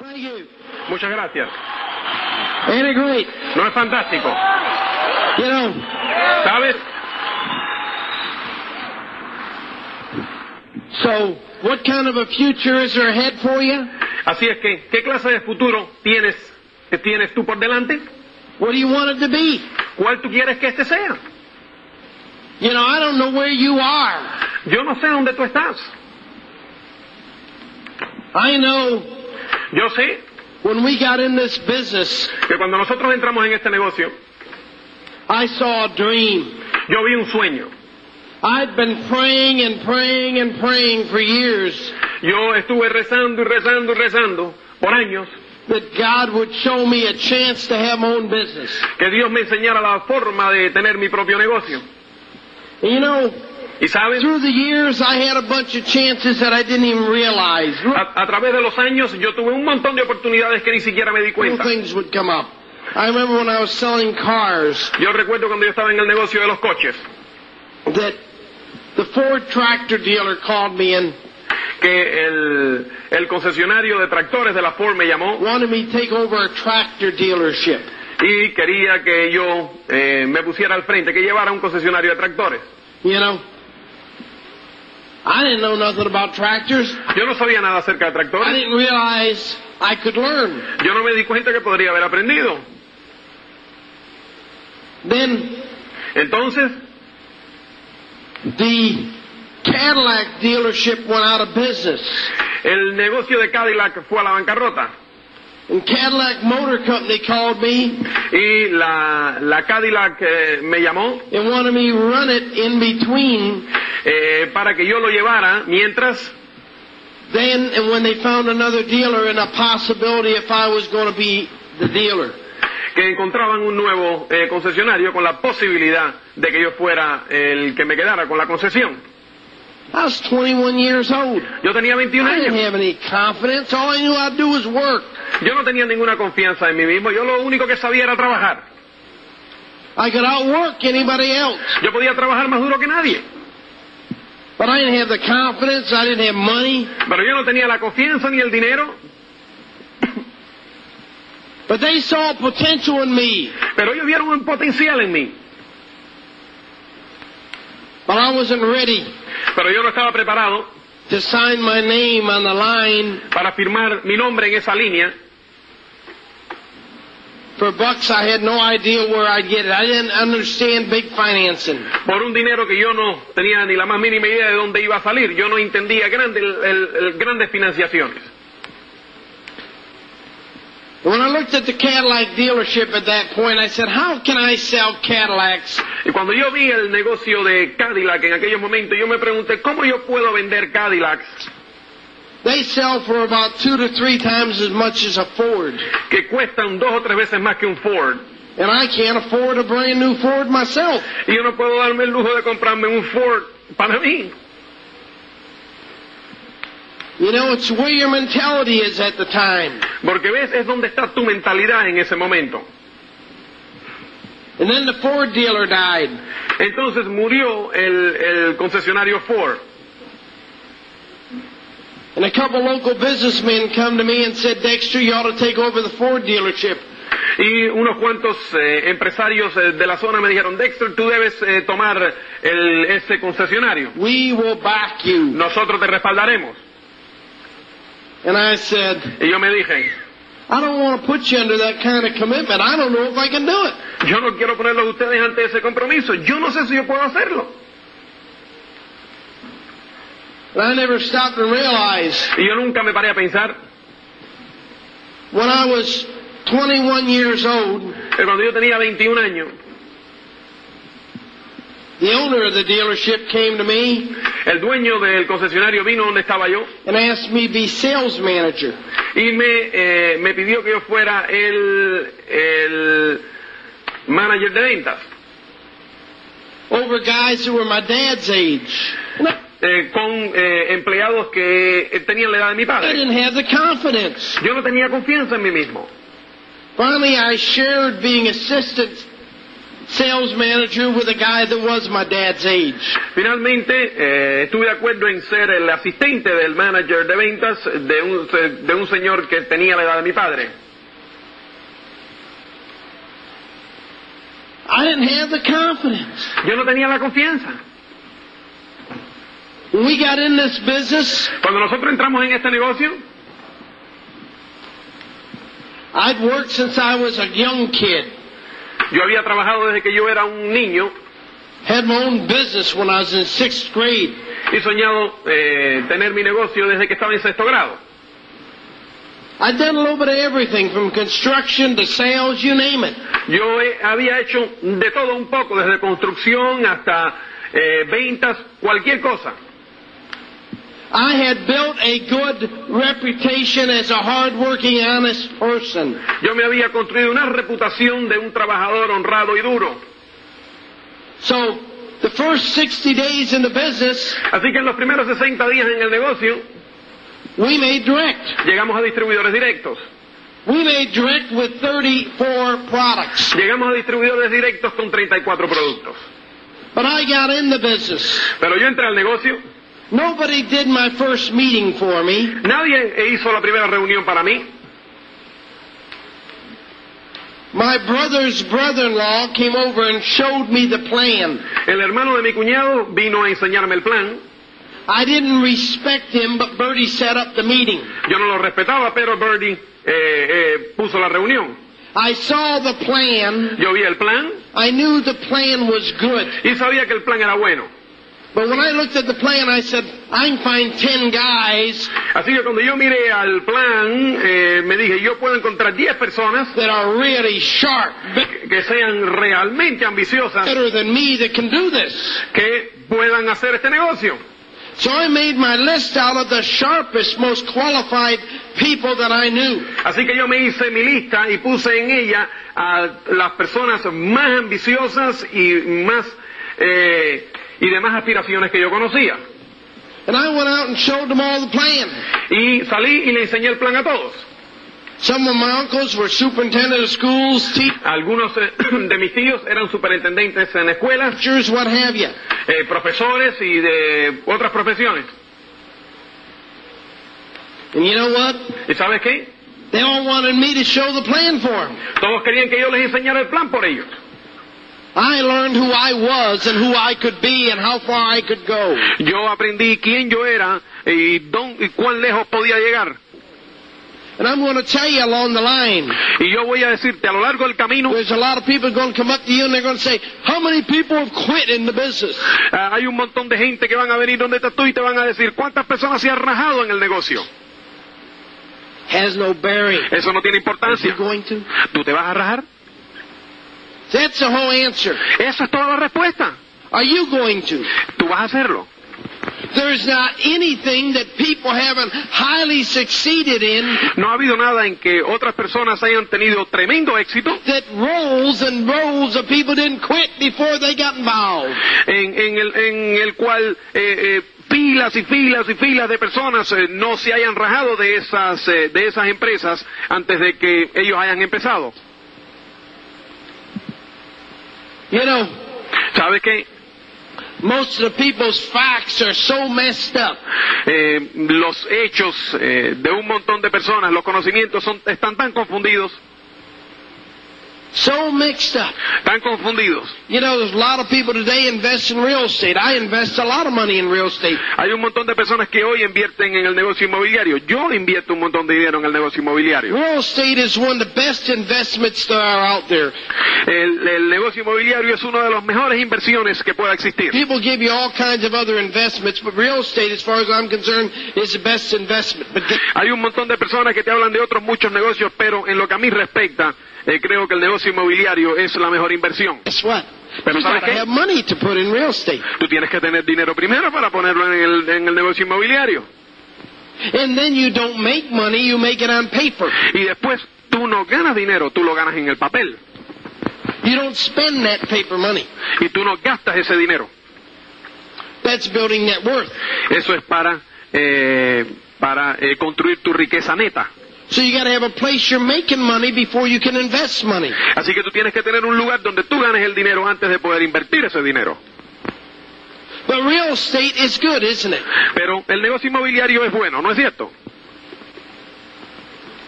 Thank you. Muchas gracias. Great? ¿No es fantástico? You know, ¿Sabes? so what kind of a future is there ahead for you? Así es que, ¿qué clase de futuro tienes, tienes tú por delante? What do you want it to be? ¿Cuál tú quieres que este sea? You know, I don't know where you are. Yo no sé dónde tú estás. I know Yo sé when we got in this business, que cuando nosotros entramos en este negocio, I saw a dream. yo vi un sueño. I'd been praying and praying and praying for years Yo estuve rezando y rezando y rezando por años that God would show me a chance to have my own business. que Dios me enseñara la forma de tener mi propio negocio. You know, Y sabes, through the years, I had a bunch of chances that I didn't even realize. a, través de los años yo tuve un montón de oportunidades que ni siquiera me di cuenta. things would come up. I remember when I was selling cars Yo recuerdo cuando yo estaba en el negocio de los coches, that the Ford tractor dealer called me and que el, el concesionario de tractores de la Ford me llamó wanted me to take over a tractor dealership. y quería que yo eh, me pusiera al frente, que llevara un concesionario de tractores. You know, I didn't know nothing about tractors. Yo no sabía nada acerca de I tractores. didn't realize I could learn. Yo no me di cuenta que podría haber aprendido. Then Entonces, the Cadillac dealership went out of business. el negocio de Cadillac fue a la bancarrota And Cadillac Motor Company called me y la, la Cadillac eh, me llamó and wanted me run it in between eh, para que yo lo llevara mientras then and when they found another dealer and a possibility if I was going to be the dealer. que encontraban un nuevo eh, concesionario con la posibilidad de que yo fuera el que me quedara con la concesión. I was 21 years old. Yo tenía 21 I didn't have any confidence. All I knew I'd do was work. Yo no tenía ninguna confianza en mí mismo. Yo lo único que sabía era trabajar. I could outwork anybody else. Yo podía trabajar más duro que nadie. But I didn't have the confidence. I didn't have money. Pero yo no tenía la confianza ni el dinero. But they saw potential in me. Pero ellos vieron un potencial en mí. But I wasn't ready Pero yo no estaba preparado to sign my name on the line para firmar mi nombre en esa línea. for bucks. I had no idea where I'd get it. I didn't understand big financing. por un dinero que yo no tenía ni la más mínima idea de dónde iba a salir. Yo no entendía grande, el- el- el grandes financiaciones. When I looked at the Cadillac dealership at that point, I said, how can I sell Cadillacs Y cuando yo vi el negocio de Cadillac en aquellos momentos, yo me pregunté, ¿cómo yo puedo vender Cadillacs They sell for about two to three times as much as a Ford. que cuestan dos o tres veces más que un Ford? And I can't afford a brand new Ford myself. Y yo no puedo darme el lujo de comprarme un Ford para mí. You know, it's where your mentality is at the time. Porque ves, es donde está tu mentalidad en ese momento. And then the Ford dealer died. Entonces murió el, el concesionario Ford. And a couple local businessmen come to me and said, Dexter, you ought to take over the Ford dealership. Y unos cuantos eh, empresarios eh, de la zona me dijeron, Dexter, tú debes eh, tomar el, ese concesionario. We will back you. Nosotros te respaldaremos. And I said, Y yo me dije, I don't want to put you under that kind of commitment. I don't know if I can do it. yo no quiero ponerlos a ustedes ante ese compromiso. Yo no sé si yo puedo hacerlo. And I never stopped and realized Y yo nunca me paré a pensar when I was 21 years old, cuando yo tenía 21 años, the owner of the dealership came to me El dueño del concesionario vino donde estaba yo and asked me to be sales manager. y me, eh, me pidió que yo fuera el, el manager de ventas. over guys who were my dad's age. I eh, con eh, empleados que tenían la edad de mi I padre. didn't have the confidence. Yo no tenía confianza en mí mismo. Finally, I shared being assistant sales manager with a guy that was my dad's age. Finalmente, eh, estuve de acuerdo en ser el asistente del manager de ventas de un, de un señor que tenía la edad de mi padre. I didn't have the confidence. Yo no tenía la confianza. We got in this business, Cuando nosotros entramos en este negocio, I'd worked since I was a young kid. Yo había trabajado desde que yo era un niño Had my own business when I was in sixth grade. y soñado eh, tener mi negocio desde que estaba en sexto grado. I'd done a little bit of everything from construction to sales, you name it. Yo he- había hecho de todo un poco, desde construcción hasta eh, ventas, cualquier cosa. I had built a good reputation as a hard-working, honest person. Yo me había construido una reputación de un trabajador honrado y duro. So, the first 60 days in the business, Así que en los primeros 60 días en el negocio we made direct. llegamos a distribuidores directos. We made direct with 34 products. Llegamos a distribuidores directos con 34 productos. But I got in the business. Pero yo entré al negocio, Nobody did my first meeting for me. nadie hizo la primera reunión para mí. My brother's brother-in-law came over and showed me the plan. El hermano de mi cuñado vino a enseñarme el plan. I didn't respect him, but Bertie set up the meeting. Yo no lo respetaba, pero Birdie eh, eh, puso la reunión. I saw the plan. Yo vi el plan I knew the plan was good. y sabía que el plan era bueno. Así que cuando yo miré al plan, eh, me dije, yo puedo encontrar 10 personas that are really sharp, que sean realmente ambiciosas, better than me that can do this. que puedan hacer este negocio. So I made my list out of the sharpest, most qualified people that I knew. Así que yo me hice mi lista y puse en ella a las personas más ambiciosas y más eh, y de más aspiraciones que yo conocía. And I went out and showed them all the plan. Y salí y le enseñé el plan a todos. Some of my uncles were superintendent of schools, Algunos eh, de mis tíos eran superintendentes en escuelas, teachers, what have you. eh, profesores y de otras profesiones. And you know what? ¿Y sabes qué? They all wanted me to show the plan for them. Todos querían que yo les enseñara el plan por ellos. I learned who I was and who I could be and how far I could go. Yo aprendí quién yo era y, cuán lejos podía llegar. And I'm going to tell you along the line, Y yo voy a decirte, a lo largo del camino, there's a lot of people going to come up to you and they're going to say, how many people have quit in the business? ah, hay un montón de gente que van a venir donde estás tú y te van a decir, ¿cuántas personas se han rajado en el negocio? Has no bearing. Eso no tiene importancia. going to? ¿Tú te vas a rajar? That's the whole answer. Esa es toda la respuesta. Are you going to? Tú vas a hacerlo. There's not anything that people haven't highly succeeded in No ha habido nada en que otras personas hayan tenido tremendo éxito, that rolls and rolls of people didn't quit before they got involved. en, en el, en el cual eh, eh, filas y filas y filas de personas eh, no se hayan rajado de esas, eh, de esas empresas antes de que ellos hayan empezado. You know, ¿Sabes qué? most of the people's facts are so messed up. Eh, los hechos eh, de un montón de personas, los conocimientos son, están tan confundidos, So mixed up. tan confundidos. You know, there's a lot of people today invest in real estate. I invest a lot of money in real estate. Hay un montón de personas que hoy invierten en el negocio inmobiliario. Yo invierto un montón de dinero en el negocio inmobiliario. Real estate is one of the best investments that are out there. El, el negocio inmobiliario es una de las mejores inversiones que pueda existir. People give you all kinds of other investments, but real estate, as far as I'm concerned, is the best investment. But Hay un montón de personas que te hablan de otros muchos negocios, pero en lo que a mí respecta, eh, creo que el negocio inmobiliario es la mejor inversión. Pero ¿sabes qué? Tú tienes que tener dinero primero para ponerlo en el, en el negocio inmobiliario. And then you don't make money, you make it on paper. Y después tú no ganas dinero, tú lo ganas en el papel. You don't spend that paper money. Y tú no gastas ese dinero. That's building net worth. Eso es para, eh, para eh, construir tu riqueza neta. So you gotta have a place you're making money before you can invest money. Así que tú tienes que tener un lugar donde tú ganes el dinero antes de poder invertir ese dinero. But real estate is good, isn't it? Pero el negocio inmobiliario es bueno, ¿no es cierto?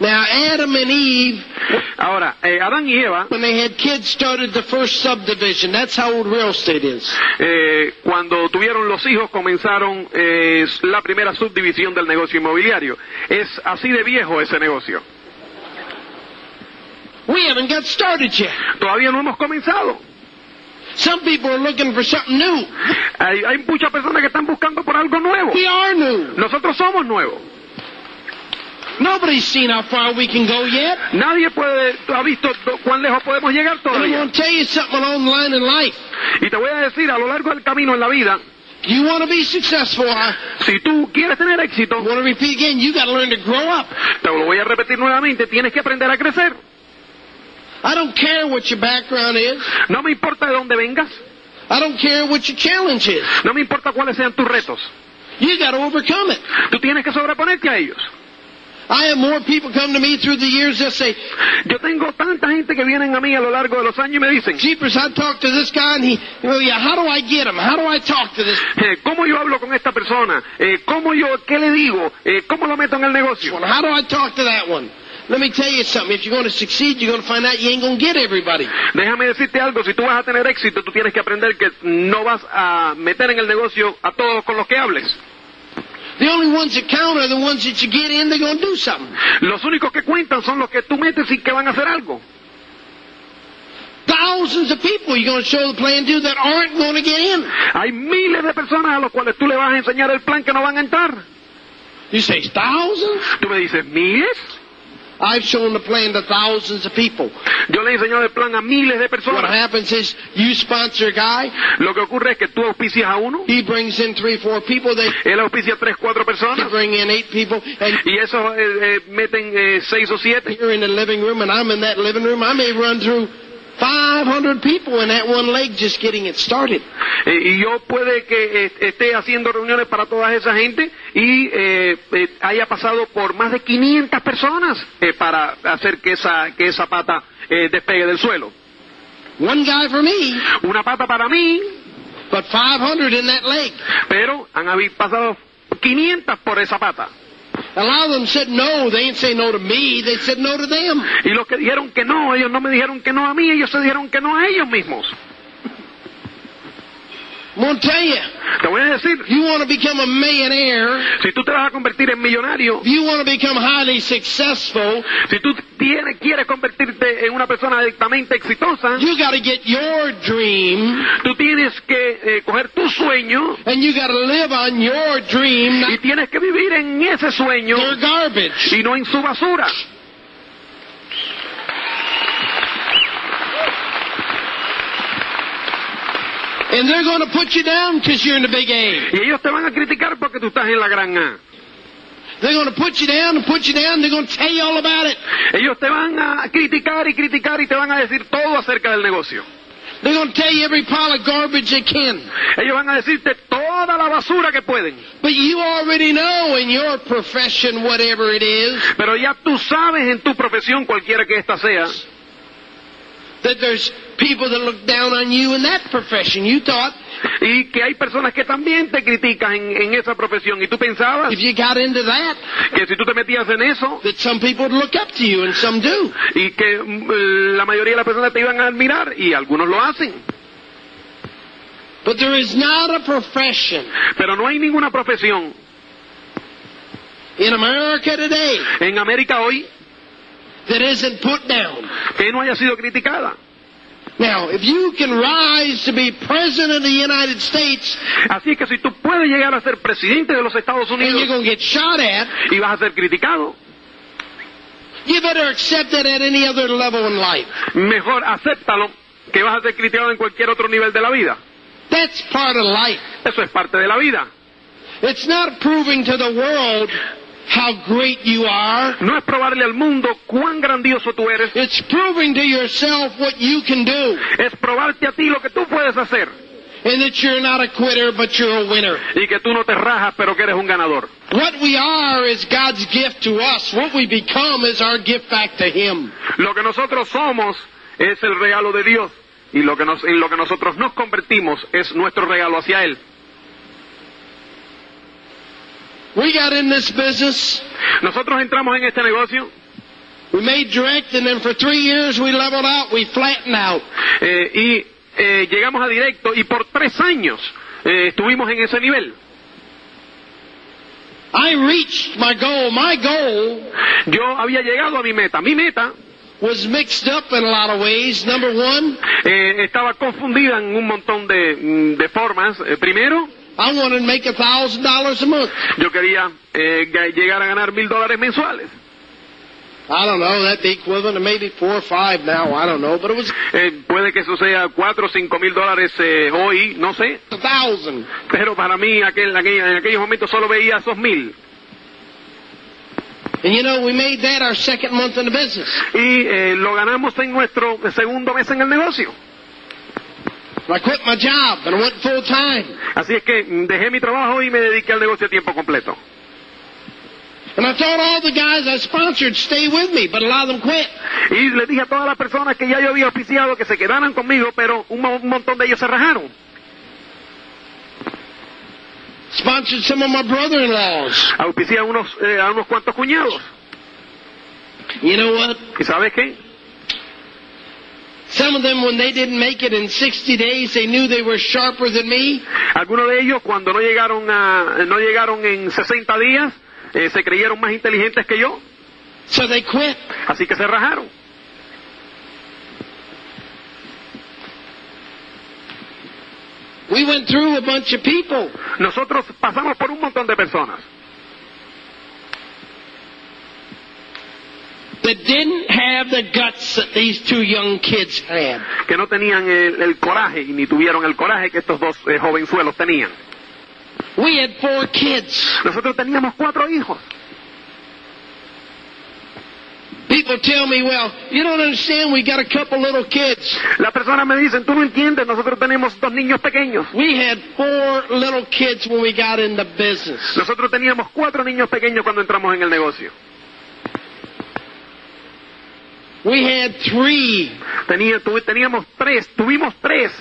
Now, Adam and Eve, Ahora, eh, Adán y Eva, when they had kids, started the first subdivision. That's how old real estate is. eh, cuando tuvieron los hijos, comenzaron eh, la primera subdivisión del negocio inmobiliario. Es así de viejo ese negocio. We haven't got started yet. Todavía no hemos comenzado. Some people are looking for something new. Hay, hay muchas personas que están buscando por algo nuevo. We are new. Nosotros somos nuevos. Nobody's seen how far we can go yet. Nadie puede, ha visto cuán lejos podemos llegar And todavía. to tell you something along the line in life. Y te voy a decir, a lo largo del camino en la vida, You want to be successful, huh? si tú quieres tener éxito, want to repeat again, you got to learn to grow up. te lo voy a repetir nuevamente, tienes que aprender a crecer. I don't care what your background is. No me importa de dónde vengas, I don't care what your challenge is. no me importa cuáles sean tus retos. You got to overcome it. Tú tienes que sobreponerte a ellos. I have more people come to me through the years that say, Yo tengo tanta gente que vienen a mí a lo largo de los años y me dicen, Jeepers, I talked to this guy and he, well, yeah, how do I get him? How do I talk to this eh, ¿cómo yo hablo con esta persona? Eh, ¿Cómo yo, qué le digo? Eh, ¿Cómo lo meto en el negocio? one? How do I talk to that one? Let me tell you something. If you're going to succeed, you're going to find out you ain't going to get everybody. Déjame decirte algo, si tú vas a tener éxito, tú tienes que aprender que no vas a meter en el negocio a todos con los que hables. Los únicos que cuentan son los que tú metes y que van a hacer algo. Thousands of people you're going to show the plan to that aren't going to get in. Hay miles de personas a los cuales tú le vas a enseñar el plan que no van a entrar. You say, thousands? Tú me dices, ¿miles? I've shown the plan to thousands of people. Yo le he enseñado el plan a miles de What happens is you sponsor a guy, Lo que ocurre es que tú auspicias a uno, he brings in three, four people, they él auspicia tres, cuatro personas, bring in eight people, and y esos eh, eh, meten eh, seis o siete. you're in the living room and I'm in that living room. I may run through 500 people in that one leg just getting it started. Eh, y yo puede que eh, esté haciendo reuniones para toda esa gente y eh, eh, haya pasado por más de 500 personas para hacer que esa, que esa pata despegue del suelo. One guy for me, Una pata para mí, but 500 in that leg. pero han habi- pasado 500 por esa pata. Y los que dijeron que no, ellos no me dijeron que no a mí, ellos se dijeron que no a ellos mismos. You, Te voy a decir, you want to become a millionaire, si tú te vas a convertir en millonario, if you want to become highly successful, si tú tienes, quieres convertirte en una persona directamente exitosa, you got to get your dream tú tienes que eh, coger tu sueño and you got to live on your dream, y tienes que vivir en ese sueño their garbage. y no en su basura. And they're going to put you down because you're in the big A. Y ellos te van a criticar porque tú estás en la gran A. They're going to put you down and put you down. They're going to tell you all about it. Ellos te van a criticar y criticar y te van a decir todo acerca del negocio. They're going to tell you every pile of garbage they can. Ellos van a decirte toda la basura que pueden. But you already know in your profession, whatever it is, Pero ya tú sabes en tu profesión, cualquiera que ésta sea, that there's people that look down on you in that profession. You thought y que hay personas que también te critican en, en esa profesión. Y tú pensabas if you got into that, que si tú te metías en eso that some people would look up to you and some do. y que mm, la mayoría de las personas te iban a admirar y algunos lo hacen. But there is not a profession Pero no hay ninguna profesión in America today en América hoy that isn't put down. que no haya sido criticada. Now, if you can rise to be president of the United States Así que si tú puedes llegar a ser presidente de los Estados and you're Unidos going to get shot at, y vas a ser criticado, you better accept it at any other level in life. mejor acéptalo que vas a ser criticado en cualquier otro nivel de la vida. That's part of life. Eso es parte de la vida. It's not proving to the world how great you are. No es probarle al mundo cuán grandioso tú eres, It's proving to yourself what you can do. es probarte a ti lo que tú puedes hacer And that you're not a quitter, but you're a winner. y que tú no te rajas, pero que eres un ganador. What we are is God's gift to us. What we become is our gift back to Him. Lo que nosotros somos es el regalo de Dios y lo que nos, en lo que nosotros nos convertimos es nuestro regalo hacia Él. We got in this business. Nosotros entramos en este negocio We made direct, and then for three years we leveled out. We flattened out. eh, y eh, llegamos a directo y por tres años eh, estuvimos en ese nivel. I reached my goal. My goal Yo había llegado a mi meta. Mi meta was mixed up in a lot of ways. Number one, eh, estaba confundida en un montón de, mm, de formas. Eh, primero, I wanted to make a thousand dollars a month. yo quería eh, ga- llegar a ganar mil dólares mensuales. I don't know. That'd be equivalent to maybe four or five now. I don't know, but it was Eh, puede que eso sea cuatro o cinco mil dólares eh, hoy, no sé. a thousand. Pero para mí aquel, aquel- en aquellos momentos solo veía esos mil. And you know, we made that our second month in the business. Y eh, lo ganamos en nuestro segundo mes en el negocio. I quit my job and I went full time. Así es que mm, dejé mi trabajo y me dediqué al negocio a tiempo completo. And I told all the guys I sponsored stay with me, but a lot of them quit. Y le dije a todas las personas que ya yo había oficiado que se quedaran conmigo, pero un, un montón de ellos se rajaron. Sponsored some of my brother-in-laws. Auspicié a unos, eh, a unos cuantos cuñados. You know what? ¿Y sabes qué? Algunos de ellos, cuando no llegaron, a, no llegaron en 60 días, eh, se creyeron más inteligentes que yo, So they quit. así que se rajaron. We went through a bunch of people. Nosotros pasamos por un montón de personas that didn't have the guts that these two young kids had. que no tenían el, el coraje y ni tuvieron el coraje que estos dos eh, jovenzuelos tenían. We had four kids. Nosotros teníamos cuatro hijos. People tell me, well, you don't understand, we got a couple little kids. Las personas me dicen, tú no entiendes, nosotros tenemos dos niños pequeños. We had four little kids when we got in the business. Nosotros teníamos cuatro niños pequeños cuando entramos en el negocio. We had three Tenía, tuve- teníamos tres, tuvimos tres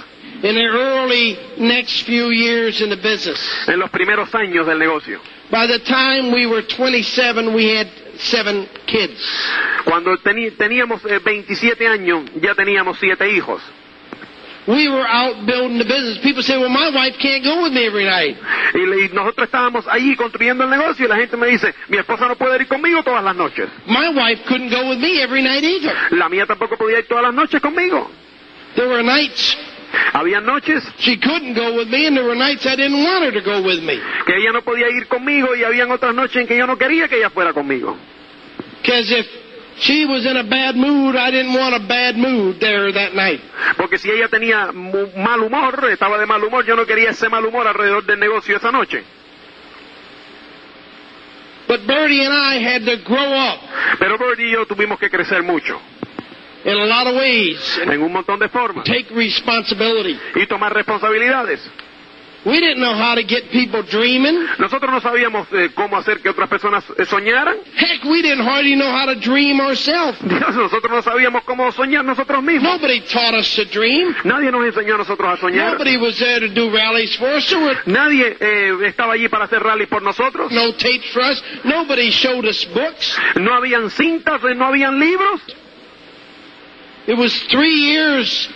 in the early next few years in the business. en los primeros años del negocio. By the time we were 27, we had seven kids. Cuando teníamos eh, 27 años, ya teníamos siete hijos. We were out building the business. People say, well, my wife can't go with me every night. Y, nosotros estábamos ahí construyendo el negocio y la gente me dice, mi esposa no puede ir conmigo todas las noches. My wife couldn't go with me every night either. La mía tampoco podía ir todas las noches conmigo. There were nights Había noches she couldn't go with me, and there were nights I didn't want her to go with me. que ella no podía ir conmigo y habían otras noches en que yo no quería que ella fuera conmigo. Because if she was in a bad mood, I didn't want a bad mood there that night. Porque si ella tenía mal humor, estaba de mal humor, yo no quería ese mal humor alrededor del negocio esa noche. But Bertie and I had to grow up Pero Birdie y yo tuvimos que crecer mucho, in a lot of ways en un montón de formas, take responsibility. y tomar responsabilidades. We didn't know how to get people dreaming. Nosotros no sabíamos eh, cómo hacer que otras personas eh, soñaran. Heck, we didn't hardly know how to dream ourselves. Dios, nosotros no sabíamos cómo soñar nosotros mismos. Nobody taught us to dream. Nadie nos enseñó a nosotros a soñar. Nobody was there to do rallies for us. Nadie eh, estaba allí para hacer rallies por nosotros. no tapes for us. Nobody showed us books. No habían cintas, eh, no habían libros. It was three years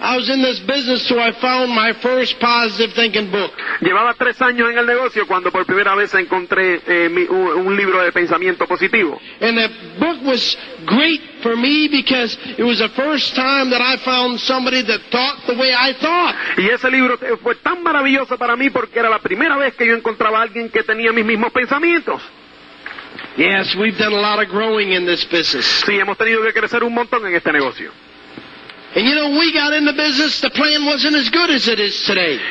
I was in this business so I found my first positive thinking book. Llevaba tres años en el negocio cuando por primera vez encontré eh, mi- un, un libro de pensamiento positivo. And the book was great for me because it was the first time that I found somebody that thought the way I thought. Y ese libro eh, fue tan maravilloso para mí porque era la primera vez que yo encontraba a alguien que tenía mis mismos pensamientos. Yes, we've done a lot of growing in this business. Sí, hemos tenido que crecer un montón en este negocio.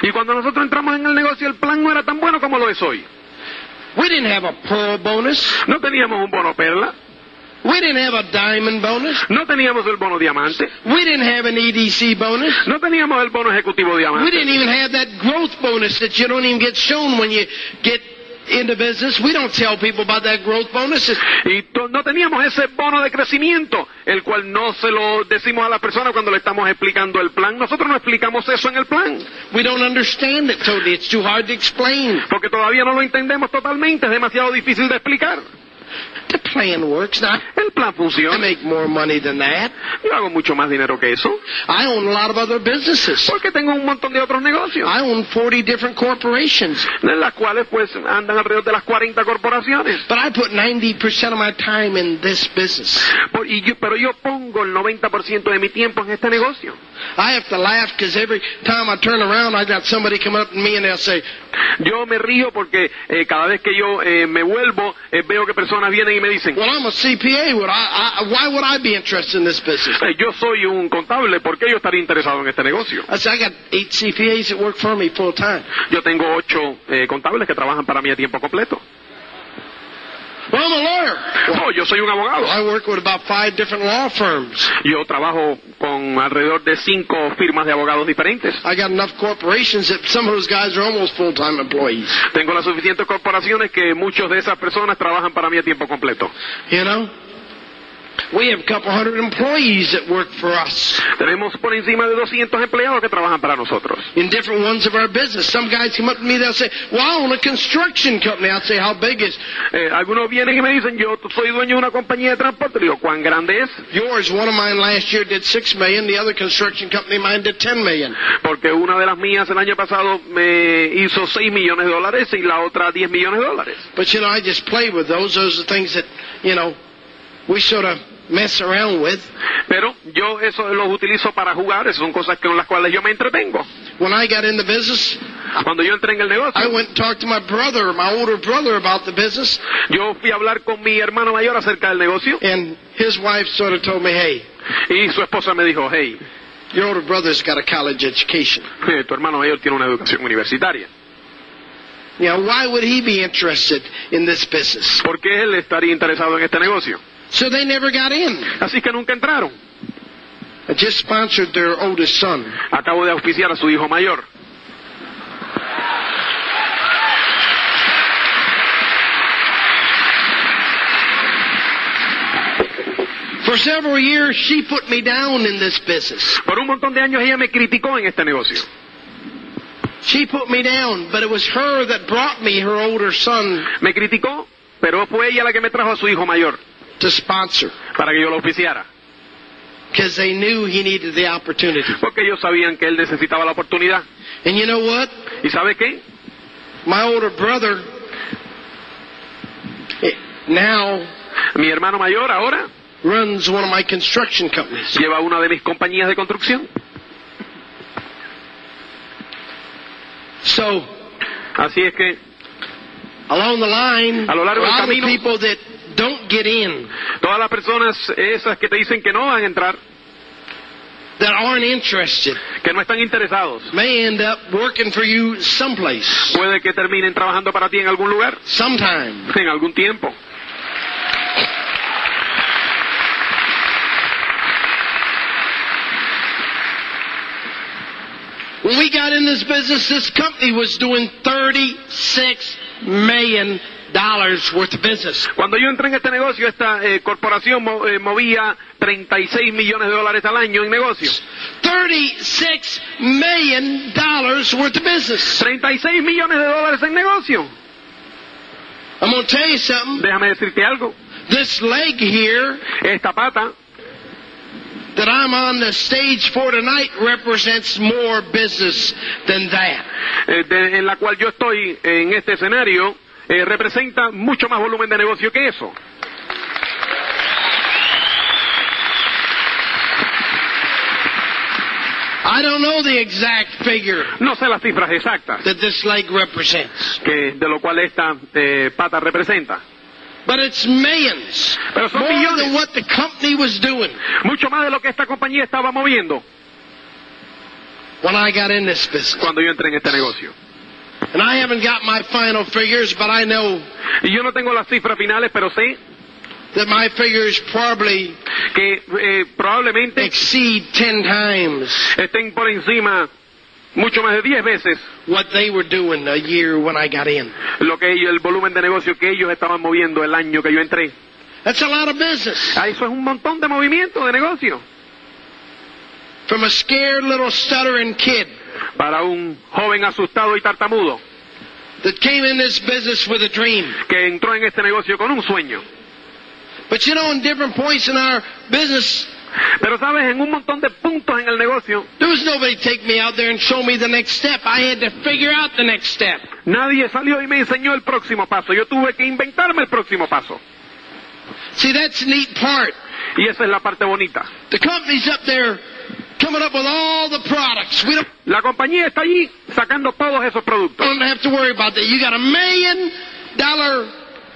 Y cuando nosotros entramos en el negocio, el plan no era tan bueno como lo es hoy. We didn't have a pearl bonus. No teníamos un bono perla, We didn't have a diamond bonus. no teníamos el bono diamante, We didn't have an EDC bonus. no teníamos el bono ejecutivo We didn't even have that growth bonus that you don't even get shown when you get into business. We don't tell people about that growth bonus. It's- Y no teníamos ese bono de crecimiento, el cual no se lo decimos a las personas cuando le estamos explicando el plan. Nosotros no explicamos eso en el plan, We don't understand it totally. It's too hard to explain. porque todavía no lo entendemos totalmente, es demasiado difícil de explicar. The plan works. Now, El plan I funciona. make more money than that. Yo hago mucho más dinero que eso, I own a lot of other businesses. porque tengo un montón de otros negocios, I own 40 different corporations. en las cuales pues andan alrededor de las 40 corporaciones. But I put 90% of my time in this business. Por- y yo- pero yo pongo el 90% de mi tiempo en este negocio. I have to laugh because every time I turn around, I got somebody come up to me and they'll say, Yo me río porque eh, cada vez que yo eh, me vuelvo, eh, veo que personas vienen y me dicen, Well, I'm a CPA. Would I, I, why would I be interested in this business? "Eh, yo soy un contable, ¿por qué yo estaría interesado en este negocio? I said, I got eight CPAs that work for me full time. Yo tengo ocho eh, contables que trabajan para mí a tiempo completo. Well, I'm a lawyer. No, yo soy un abogado. I work with about five different law firms. Yo trabajo con alrededor de cinco firmas de abogados diferentes. I got enough corporations that some of those guys are almost full-time employees. Tengo las suficientes corporaciones que muchas de esas personas trabajan para mí a tiempo completo. You know? We have a couple hundred employees that work for us Tenemos por encima de 200 empleados que trabajan para nosotros. in different ones of our business. Some guys come up to me, they'll say, well, I own a construction company. I'll say, how big is Eh, algunos vienen y me dicen, yo soy dueño de una compañía de transporte. Le digo, ¿cuán grande es? yours? One of mine last year did six million. The other construction company mine did ten million. Porque una de las mías el año pasado me hizo 6 millones de dólares y la otra 10 millones de dólares. But you know, I just play with those. Those are things that, you know, we sort of mess around with. Pero yo eso los utilizo para jugar, esas son cosas con las cuales yo me entretengo. When I got into business, Cuando yo entré en el negocio, I went and talked to my brother, my older brother, about the business, yo fui a hablar con mi hermano mayor acerca del negocio and his wife sort of told me, hey, y su esposa me dijo, hey, your older brother's got a college education. tu hermano mayor tiene una educación universitaria. Know, why would he be interested in this business? ¿Por qué él estaría interesado en este negocio? So they never got in. Así que nunca entraron. I just sponsored their oldest son. Acabo de auspiciar a su hijo mayor. For several years, she put me down in this business. Por un montón de años ella me criticó en este negocio. She put me down, but it was her that brought me her older son Me criticó, pero fue ella la que me trajo a su hijo mayor to sponsor para que yo lo auspiciara. because they knew he needed the opportunity. Porque ellos sabían que él necesitaba la oportunidad. And you know what? ¿Y sabe qué? My older brother eh, now Mi hermano mayor ahora runs one of my construction companies. lleva una de mis compañías de construcción. So, Así es que along the line, A lo largo del camino- people that don't get in, todas las personas esas que te dicen que no van a entrar, that aren't interested, que no están interesados, may end up working for you someplace, puede que terminen trabajando para ti en algún lugar, sometime. en algún tiempo. When we got in this business, this company was doing $36 million worth of business. Cuando yo entré en este negocio, esta eh, corporación mo- eh, movía 36 millones de dólares al año en negocio. $36 million worth of business. 36 millones de dólares en negocio. I'm going to tell you something. Déjame decirte algo. This leg here Esta pata that I'm on the stage for tonight represents more business than that. eh, de- en la cual yo estoy en este escenario eh, representa mucho más volumen de negocio que eso. I don't know the exact figure No sé las cifras exactas that this leg represents. que, de lo cual esta eh, pata representa. But it's millions. Pero son More millones. than what the company was doing Mucho más de lo que esta compañía estaba moviendo when I got in this business. cuando yo entré en este negocio. And I haven't got my final figures, but I know Y yo no tengo las cifras finales, pero sé that my figures probably que eh, probablemente exceed 10 times estén por encima mucho más de 10 veces what they were doing a year when I got in. lo que ellos, el volumen de negocio que ellos estaban moviendo el año que yo entré. That's a lot of business. Ah, eso es un montón de movimiento de negocio From a scared little stuttering kid para un joven asustado y tartamudo that came in this business with a dream. que entró en este negocio con un sueño. But you know, in different points in our business, Pero sabes, en un montón de puntos en el negocio, there was nobody to take me out there and show me the next step. I had to figure out the next step. nadie salió y me enseñó el próximo paso. Yo tuve que inventarme el próximo paso. See, that's neat part. Y esa es la parte bonita. The company's up there coming up with all the products. We don't, La compañía está allí sacando todos esos productos. don't have to worry about that. You got a million dollar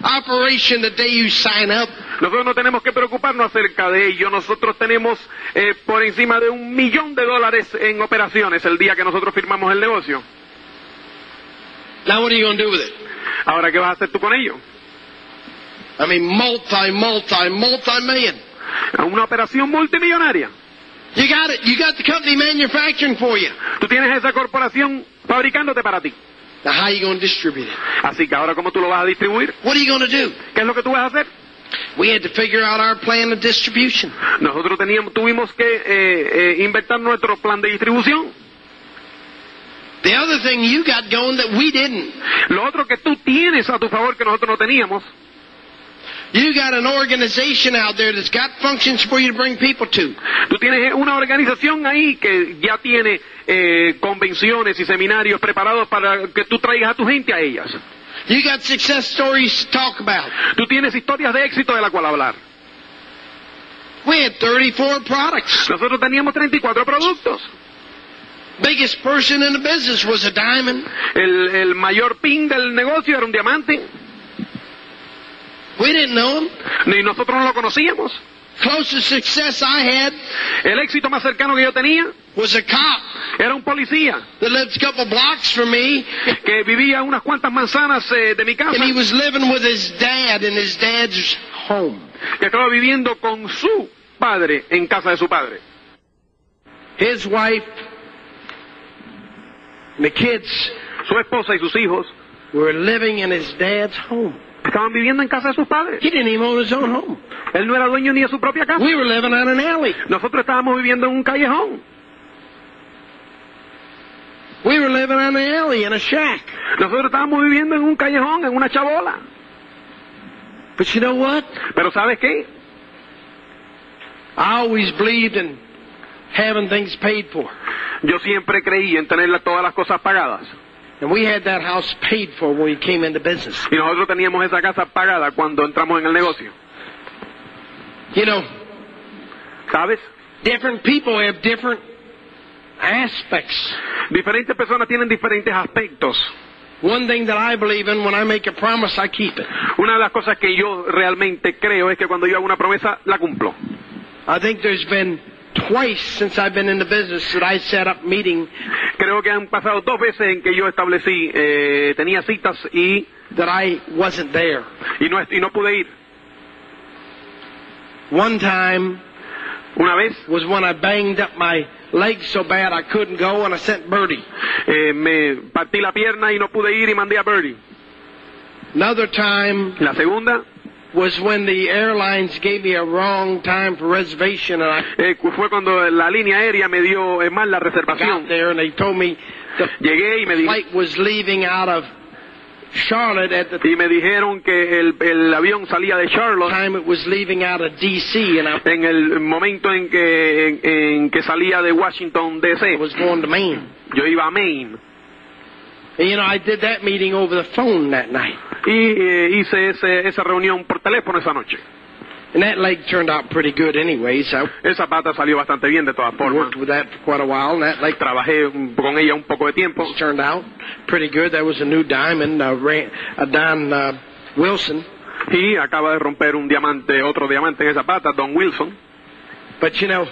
operation the day you sign up. Nosotros no tenemos que preocuparnos acerca de ello. Nosotros tenemos eh, por encima de un millón de dólares en operaciones el día que nosotros firmamos el negocio. Now, what are you going to do with it? Ahora, ¿qué vas a hacer tú con ello? I mean, multi, multi, multi million. Una operación multimillonaria. You got it. You got the company manufacturing for you. Tú tienes esa corporación fabricándote para ti. Now, how are you going to distribute it? Así que ahora, ¿cómo tú lo vas a distribuir? What are you going to do? ¿Qué es lo que tú vas a hacer? We had to figure out our plan of distribution. Nosotros teníamos, tuvimos que eh, eh, inventar nuestro plan de distribución. The other thing you got going that we didn't, Lo otro que tú tienes a tu favor que nosotros no teníamos, you got an organization out there that's got functions for you to bring people to. tú tienes una organización ahí que ya tiene eh, convenciones y seminarios preparados para que tú traigas a tu gente a ellas. You got success stories to talk about. Tú tienes historias de éxito de la cual hablar. We had 34 products. Nosotros teníamos 34 productos. Biggest person in the business was a diamond. El, el mayor pin del negocio era un diamante We didn't know him. y nosotros no lo conocíamos. Closest success I had El éxito más cercano que yo tenía was a cop era un policía that lived a couple blocks from me, que vivía unas cuantas manzanas eh, de mi casa, and he was living with his dad in his dad's home. que estaba viviendo con su padre en casa de su padre. His wife the kids Su esposa y sus hijos were living in his dad's home. Estaban viviendo en casa de sus padres. He didn't even own his own home. Él no era dueño ni de su propia casa. We were living on an alley. Nosotros estábamos viviendo en un callejón. We were living on an alley in a shack. Nosotros estábamos viviendo en un callejón, en una chabola. But you know what? Pero ¿sabes qué? I always believed in having things paid for. Yo siempre creí en tener todas las cosas pagadas. And we had that house paid for when we came into business. Y nosotros teníamos esa casa pagada cuando entramos en el negocio. You know, ¿Sabes? different people have different aspects. Diferentes personas tienen diferentes aspectos. One thing that I believe in, when I make a promise, I keep it. Una de las cosas que yo realmente creo es que cuando yo hago una promesa, la cumplo. I think there's been twice since I've been in the business that I set up meeting Creo que han pasado dos veces en que yo establecí, eh, tenía citas y, that I wasn't there. y, no, y no pude ir. One time Una vez was when I banged up my leg so bad I couldn't go and I sent Birdie. eh, me partí la pierna y no pude ir y mandé a Birdie. Another time La segunda was when the airlines gave me a wrong time for reservation and I eh, fue cuando la línea aérea me dio eh, mal la got there and they told me the Llegué y me, flight was leaving out of Charlotte at the y me dijeron que el, el avión salía de Charlotte time it was leaving out of D.C. and I en el momento en que, en, en que salía de Washington DC. was going to Maine. Yo iba a Maine And you know, I did that meeting over the phone that night. Y eh, hice ese- esa reunión por teléfono esa noche. And that leg turned out pretty good anyway, so Esa pata salió bastante bien de todas formas. worked with that for quite a while and that leg Trabajé un- con ella un poco de tiempo. turned out pretty good. That was a new diamond, uh, Ran, uh, Don uh, Wilson. Y acaba de romper un diamante, otro diamante en esa pata, Don Wilson. But you know,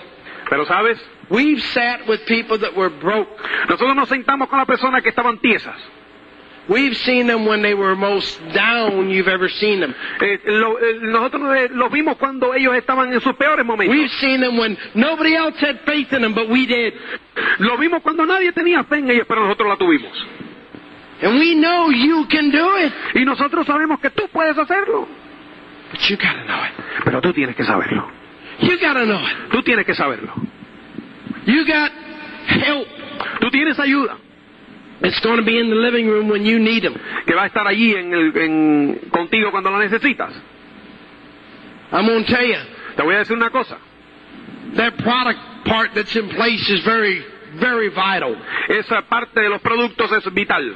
Pero sabes, we've sat with people that were broke. nosotros nos sentamos con las personas que estaban tiesas. We've seen them when they were most down you've ever seen them. Eh, lo- eh, nosotros eh, los vimos cuando ellos estaban en sus peores momentos. We've seen them when nobody else had faith in them, but we did. Lo vimos cuando nadie tenía fe en ellos, pero nosotros la tuvimos. And we know you can do it. Y nosotros sabemos que tú puedes hacerlo. But you gotta know it. Pero tú tienes que saberlo. You gotta know it. Tú tienes que saberlo. You got help. Tú tienes ayuda It's going to be in the living room when you need them. que va a estar allí en el- en- contigo cuando la necesitas. I'm going to tell you, Te voy a decir una cosa. that product part that's in place is very, very vital. Esa parte de los productos es vital.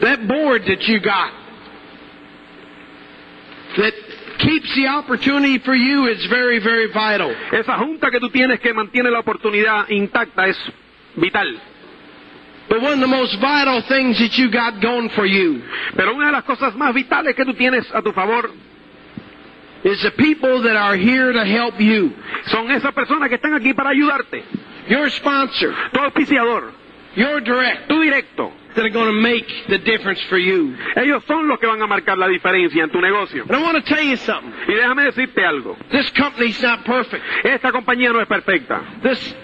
That board that you got that keeps the opportunity for you is very, very vital. Esa junta que tú tienes que mantiene la oportunidad intacta es vital. But one of the most vital things that you got going for you Pero una de las cosas más vitales que tú tienes a tu favor is the people that are here to help you. son esas personas que están aquí para ayudarte. Your sponsor, Tu auspiciador, your direct, tu directo. that are going to make the difference for you. Ellos son los que van a marcar la diferencia en tu negocio. And I want to tell you something. Y déjame decirte algo. This company's not perfect. Esta compañía no es perfecta. This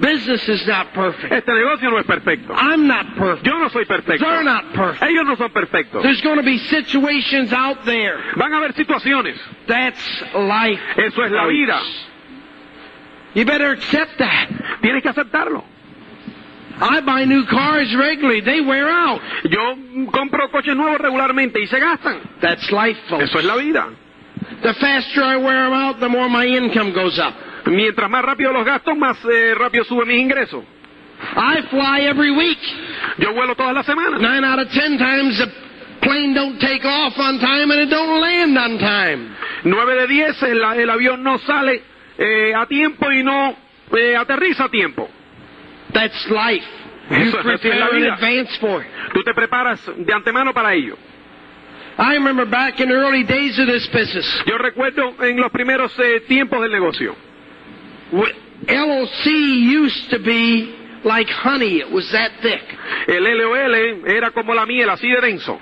business is not perfect. Este negocio no es perfecto. I'm not perfect. Yo no soy perfecto. They're not perfect. Ellos no son perfectos. There's going to be situations out there. Van a haber situaciones. That's life. Eso es la vida. You better accept that. Tienes que aceptarlo. I buy new cars regularly. They wear out. Yo compro coches nuevos regularmente y se gastan. That's life, folks. Eso es la vida. The faster I wear them out, the more my income goes up. Mientras más rápido los gastos, más eh, rápido suben mis ingresos. I fly every week. Yo vuelo todas las semanas. Nine out of ten times the plane don't take off on time and it don't land on time. Nueve de diez, el, el avión no sale eh, a tiempo y no eh, aterriza a tiempo. That's life. You así es la prepare in vida. advance for it. Tú te preparas de antemano para ello. I remember back in the early days of this business, Yo recuerdo en los primeros eh, tiempos del negocio. LOC used to be like honey. It was that thick. El LOL era como la miel, así de denso.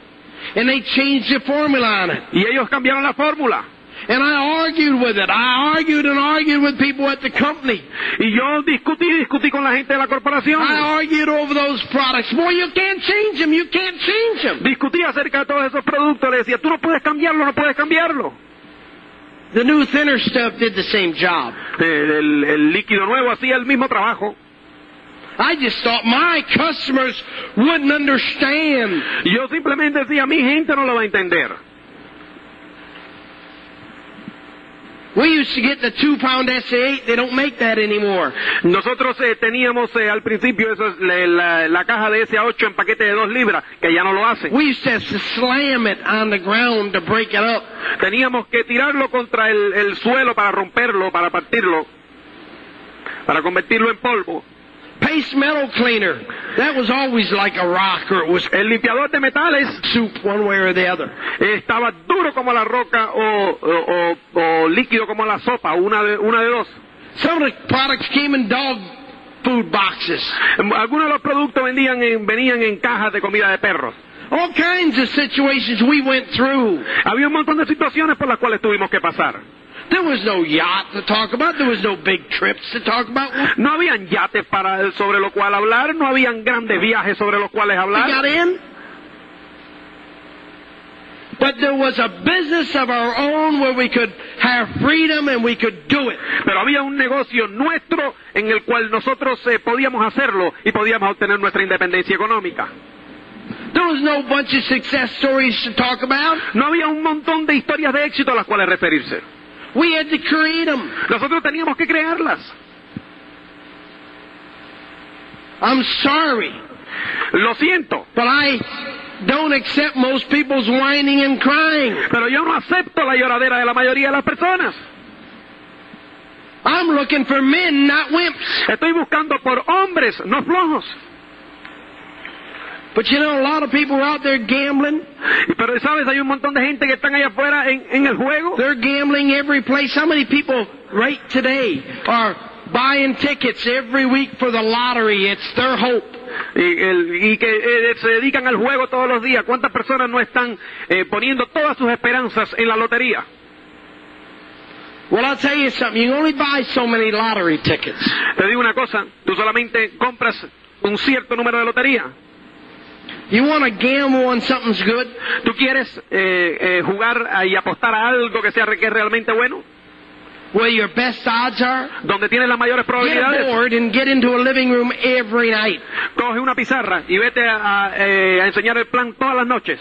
And they changed the formula on it. Y ellos cambiaron la fórmula. And I argued with it. I argued and argued with people at the company. Y yo discutí, discutí con la gente de la corporación. I argued over those products. Boy, you can't change them. You can't change them. Discutí acerca de todos esos productos. Le decía, tú no puedes cambiarlo, no puedes cambiarlo. The new thinner stuff did the same job. El, el- el líquido nuevo hacía el mismo trabajo. I just thought my customers wouldn't understand. Yo simplemente decía, mi gente no lo va a entender. We used to get the two pound SA8. They don't make that anymore. Nosotros eh, teníamos eh, al principio eso es la, la- la caja de SA8 en paquete de dos libras, que ya no lo hacen. We used to slam it on the ground to break it up. Teníamos que tirarlo contra el, el suelo para romperlo, para partirlo, para convertirlo en polvo. Paste metal cleaner. That was always like a rock or it was El limpiador de metales soup one way or the other. estaba duro como la roca o, o- o- o líquido como la sopa, una de, una de dos. Some of the products came in dog food boxes. Algunos de los productos vendían en- venían en cajas de comida de perros. All kinds of situations we went through. Había un montón de situaciones por las cuales tuvimos que pasar. There was no yacht to talk about. There was no big trips to talk about. No habían yates para, sobre lo cual hablar, no habían grandes viajes sobre los cuales We hablar. got in. But there was a business of our own where we could have freedom and we could do it. Pero había un negocio nuestro en el cual nosotros eh, podíamos hacerlo y podíamos obtener nuestra independencia económica. There was no bunch of success stories to talk about. No había un montón de historias de éxito a las cuales referirse. We had to create them. Nosotros teníamos que crearlas. I'm sorry, Lo siento, but I don't accept most people's whining and crying. pero yo no acepto la lloradera de la mayoría de las personas. I'm looking for men, not wimps. Estoy buscando por hombres, no flojos. But you know, a lot of people are out there gambling. Pero sabes, hay un montón de gente que están allá afuera en, en el juego. They're gambling every place. How many people right today are buying tickets every week for the lottery? It's their hope. Y, el- y que eh, se dedican al juego todos los días. ¿Cuántas personas no están eh, poniendo todas sus esperanzas en la lotería? Well, I'll tell you something. You only buy so many lottery tickets. Te digo una cosa, tú solamente compras un cierto número de lotería. You want to gamble on something's good? ¿Tú quieres eh, eh, jugar y apostar a algo que sea que es realmente bueno? Where your best odds are? Donde tienes las mayores Get a probabilidades. board and get into a living room every night. Coge una pizarra y vete a, a, eh, a enseñar el plan todas las noches.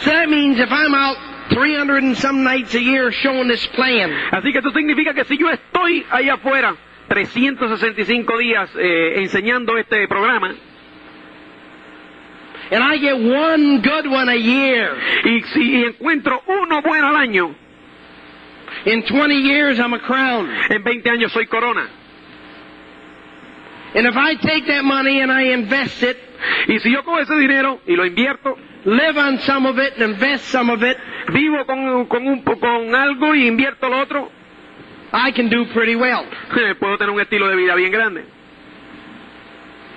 So that means if I'm out 300 and some nights a year showing this plan, Así que eso significa que si yo estoy ahí afuera 365 días eh, enseñando este programa and I get one good one a year, y si encuentro uno bueno al año, in 20 years I'm a crown. en 20 años soy corona. And if I take that money and I invest it, Y si yo cojo ese dinero y lo invierto, live on some of it and invest some of it, vivo con, con, un, con algo y invierto lo otro, I can do pretty well. puedo tener un estilo de vida bien grande.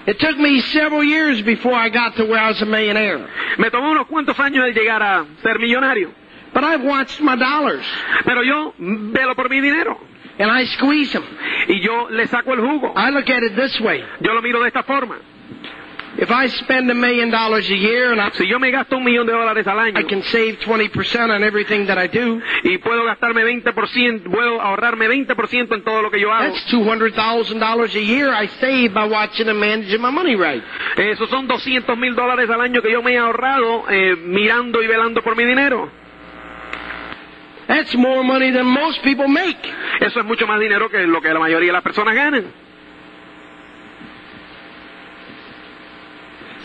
It took me several years before I got to where I was a millionaire. Me tomó unos cuantos años de llegar a ser millonario, But I've watched my dollars pero yo velo por mi dinero and I squeeze them. y yo le saco el jugo. I look at it this way. Yo lo miro de esta forma. If I spend a million dollars a year and I, Si yo me gasto un millón de dólares al año I can save 20% on everything that I do, y puedo gastarme 20%, puedo ahorrarme 20% en todo lo que yo hago, that's $200,000 a year I save by watching and managing my money right. esos son 200 mil dólares al año que yo me he ahorrado eh, mirando y velando por mi dinero. That's more money than most people make. Eso es mucho más dinero que lo que la mayoría de las personas ganan.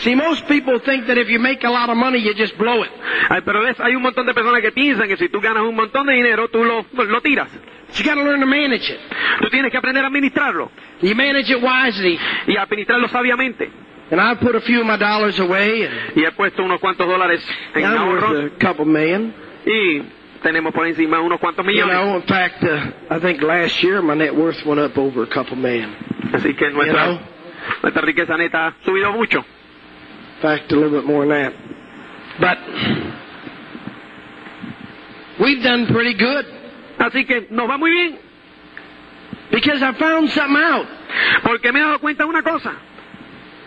See, most people think that if you make a lot of money, you just blow it. Ay, pero ves, hay un montón de personas que piensan que si tú ganas un montón de dinero, tú lo, lo tiras. But you gotta learn to manage it. Tú tienes que aprender a administrarlo You manage it wisely. y administrarlo sabiamente. And I put a few of my dollars away, and Y he puesto unos cuantos dólares en I'm ahorro worth a couple million. y tenemos por encima unos cuantos You millones. know, in fact, uh, I think last year my net worth went up over a couple million. Así que nuestra, You know. nuestra riqueza neta ha subido mucho. In fact, a little bit more than that. But we've done pretty good Así que nos va muy bien, because I found something out. porque me he dado cuenta de una cosa.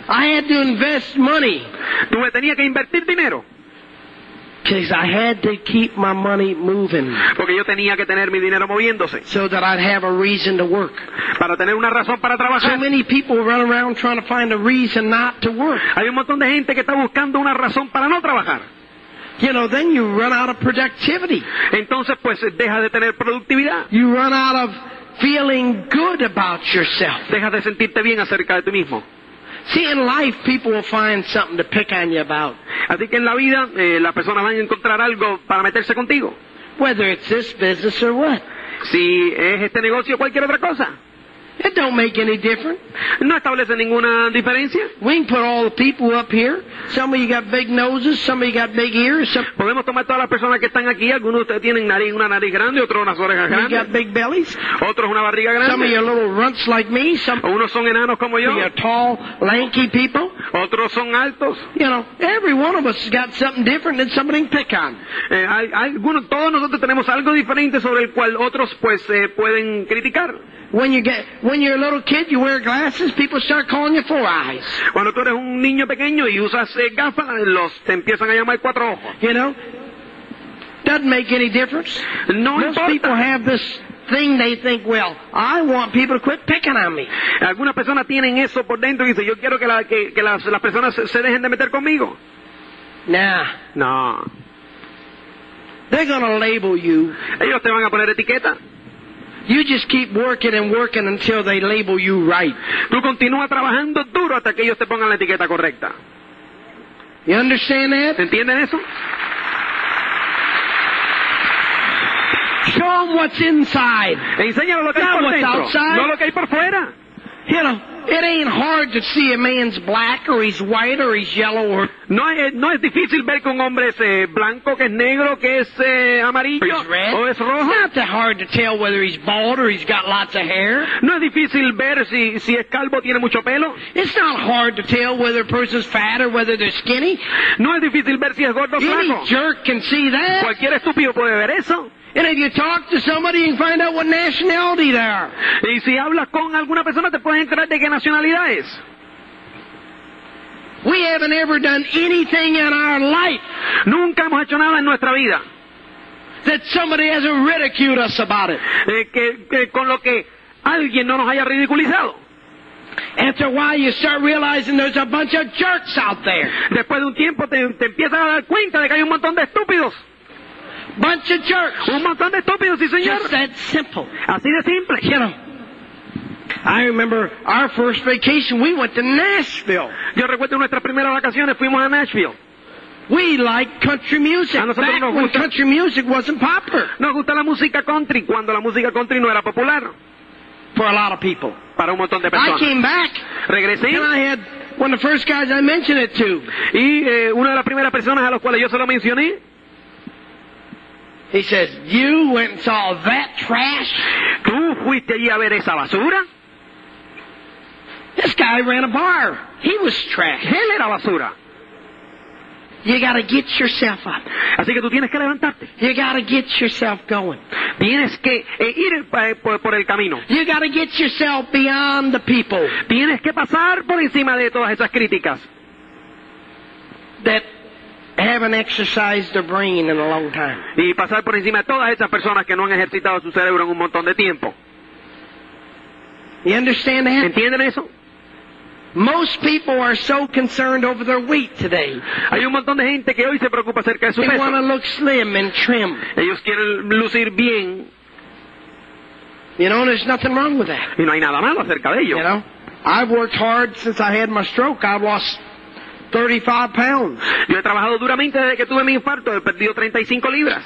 I had to invest money Tuve, tenía que invertir dinero, I had to keep my money moving porque yo tenía que tener mi dinero moviéndose, so that I'd have a reason to work. para tener una razón para So trabajar. many people run around trying to find a reason not to work. Hay un montón de gente que está buscando una razón para no trabajar. You know, then you run out of productivity. Entonces, pues deja de tener productividad, You run out of feeling good about yourself. dejas de sentirte bien acerca de ti mismo. See, in life, people will find something to pick on you about. Así que en la vida eh, las personas van a encontrar algo para meterse contigo. Whether it's this business or what. Si es este negocio o cualquier otra cosa. Don't make any difference. No establece ninguna diferencia. We can put all the people up here. Some of you got big noses, some of you got big ears, some Podemos tomar todas las personas que están aquí. Algunos de ustedes tienen nariz, una nariz grande, otros unas orejas of you got grandes, big bellies. otros una barriga Some of you are grande. little runts like me, some Unos son enanos como yo, of you are tall, lanky people. otros son altos. You know, every one of us has got something different that somebody can pick on. Eh, hay, algunos, todos nosotros tenemos algo diferente sobre el cual otros pues eh, pueden criticar. When you get, when you're a little kid, you wear glasses, people start calling you four eyes. Cuando tú eres un niño pequeño y usas eh, gafas, los te empiezan a llamar cuatro ojos. You know? Doesn't make any difference. No Most people importa. have this thing they think, well, I want people to quit picking on me. Algunas personas tienen eso por dentro y dicen, yo quiero que, la- que- que las, las personas se, se dejen de meter conmigo. Nah. No. They're gonna label you. Ellos te van a poner etiqueta. You just keep working and working until they label you right. Tú continúas trabajando duro hasta que ellos te pongan la etiqueta correcta. You understand that? ¿Entienden eso? Show them what's inside. Enséñalo lo que hay por what's dentro, outside. no lo que hay por fuera. You know, it ain't hard to see a man's black or he's white or he's yellow or No es, no es difícil ver que un hombre es eh, blanco, que es negro, que es eh, amarillo o es It's rojo. not that hard to tell whether he's bald or he's got lots of hair. No es difícil ver si, si es calvo, tiene mucho pelo. It's not hard to tell whether a person's fat or whether they're skinny. No es difícil ver si es gordo o Any jerk can see that. Cualquier estúpido puede ver eso. If you talk to somebody, you can find out what nationality they are. Y si hablas con alguna persona, te puedes enterar de qué nacionalidad es. We haven't ever done anything in our life Nunca hemos hecho nada en nuestra vida that somebody hasn't ridiculed us about it. eh, que, que con lo que alguien no nos haya ridiculizado. After a while, you start realizing there's a bunch of jerks out there. Después de un tiempo te, te empiezas a dar cuenta de que hay un montón de estúpidos. Bunch of jerks. Un montón de estúpidos, sí señor. Just that simple. Así de simple. You know, I remember our first vacation, we went to Nashville. Yo recuerdo nuestras primeras vacaciones, fuimos a Nashville. We liked country music. A nosotros Back nos when gusta. country music wasn't popular Nos gusta la música country cuando la música country no era popular for a lot of people. para un montón de I personas. came back, Regresé and I had one of the first guys I mentioned it to. y eh, una de las primeras personas a las cuales yo se lo mencioné, He says, You went and saw that trash? tú fuiste allí a ver esa basura. This guy ran a bar. He was trash. Él era basura. You gotta get yourself up. Así que tú tienes que levantarte. You gotta get yourself going. Tienes que eh, ir eh, por, por el camino. You gotta get yourself beyond the people Tienes que pasar por encima de todas esas críticas that haven't exercised their brain in a long time. y pasar por encima de todas esas personas que no han ejercitado su cerebro en un montón de tiempo. You understand that? ¿Entienden eso? Most people are so concerned over their weight today. Hay un montón de gente que hoy se preocupa acerca de su They want to look slim and trim. Ellos quieren lucir bien You know, there's nothing wrong with that. y no hay nada malo acerca de ello. You know, I've worked hard since I had my stroke. I lost 35 pounds. Yo he trabajado duramente desde que tuve mi infarto, he perdido 35 libras.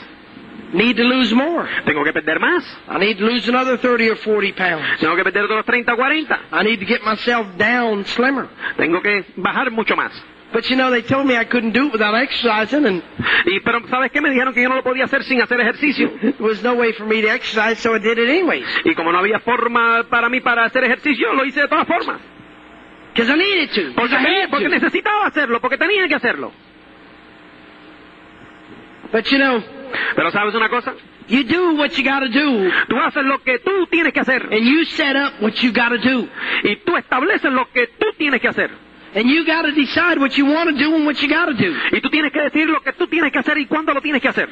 Need to lose more. Tengo que perder más. I need to lose another 30 or 40 pounds. Tengo que perder otros 30 o 40. I need to get myself down slimmer. Tengo que bajar mucho más. But you know, they told me I couldn't do it without exercising, and Y pero ¿sabes qué? Me dijeron que yo no lo podía hacer sin hacer ejercicio. there was no way for me to exercise, so I did it anyways. Y como no había forma para mí para hacer ejercicio, lo hice de todas formas. Because I needed to. Porque, I had porque to. necesitaba hacerlo, porque tenía que hacerlo. But you know, Pero ¿sabes una cosa? you do what you gotta do, Tú haces lo que tú tienes que hacer. and you set up what you gotta do. Y tú estableces lo que tú tienes que hacer. And you gotta decide what you want to do and what you gotta do. Y tú tienes que decir lo que tú tienes que hacer y cuándo lo tienes que hacer.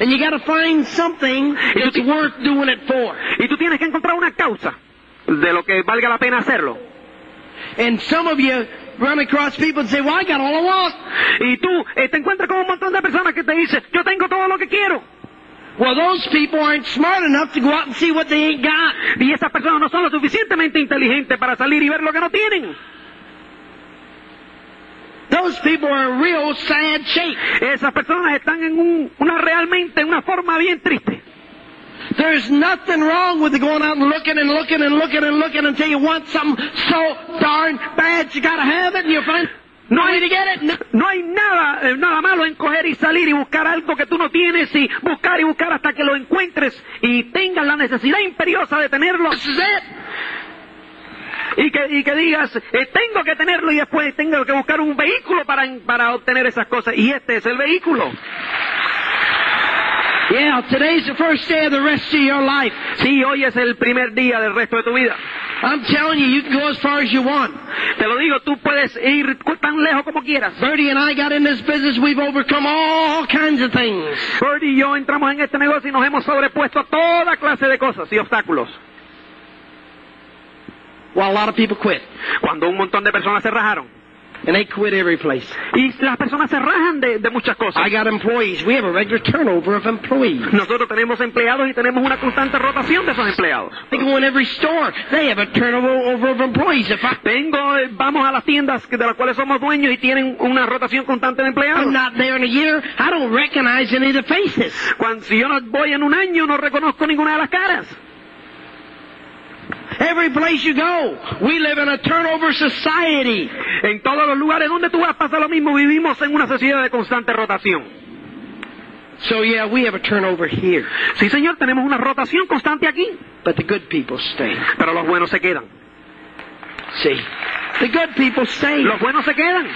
And you gotta find something that's worth doing it for. Y tú tienes que encontrar una causa de lo que valga la pena hacerlo. And some of you run across people and say, well, I got all I want. Y tú eh, te encuentras con un montón de personas que te dicen, yo tengo todo lo que quiero. Well, those people aren't smart enough to go out and see what they ain't got. Y esas personas no son lo suficientemente inteligentes para salir y ver lo que no tienen. Those people are in real sad shape. Esas personas están en un- una realmente, en una forma bien triste. There's nothing wrong with going out and looking and looking and looking and looking until you want something so darn bad you gotta have it and you find No hay. No. nada, eh, nada malo en coger y salir y buscar algo que tú no tienes y buscar y buscar hasta que lo encuentres y tengas la necesidad imperiosa de tenerlo y que, y que digas, eh, tengo que tenerlo y después tengo que buscar un vehículo para, para obtener esas cosas y este es el vehículo. Yeah, today's the first day of the rest of your life. Sí, hoy es el primer día del resto de tu vida. I'm telling you, you can go as far as you want. Te lo digo, tú puedes ir tan lejos como quieras. Bertie and I got in this business, we've overcome all kinds of things. Birdie y yo entramos en este negocio y nos hemos sobrepuesto a toda clase de cosas y obstáculos. Well, a lot of people quit. Cuando un montón de personas se rajaron. And they quit every place. Y las personas se rajan de, de muchas cosas. I got employees. We have a regular turnover of employees. Nosotros tenemos empleados y tenemos una constante rotación de esos empleados. They go in every store. They have a turnover of employees. If I, Tengo, eh, vamos a las tiendas de las cuales somos dueños y tienen una rotación constante de empleados. I'm not there in a year, I don't recognize any of the faces. Cuando, si yo no voy en un año, no reconozco ninguna de las caras. Every place you go, we live in a turnover society. En todos los lugares donde tú vas pasa lo mismo. Vivimos en una sociedad de constante rotación. So yeah, we have a turnover here. Sí, señor, tenemos una rotación constante aquí. But the good people stay. Pero los buenos se quedan. See? The good people stay. Los buenos se quedan.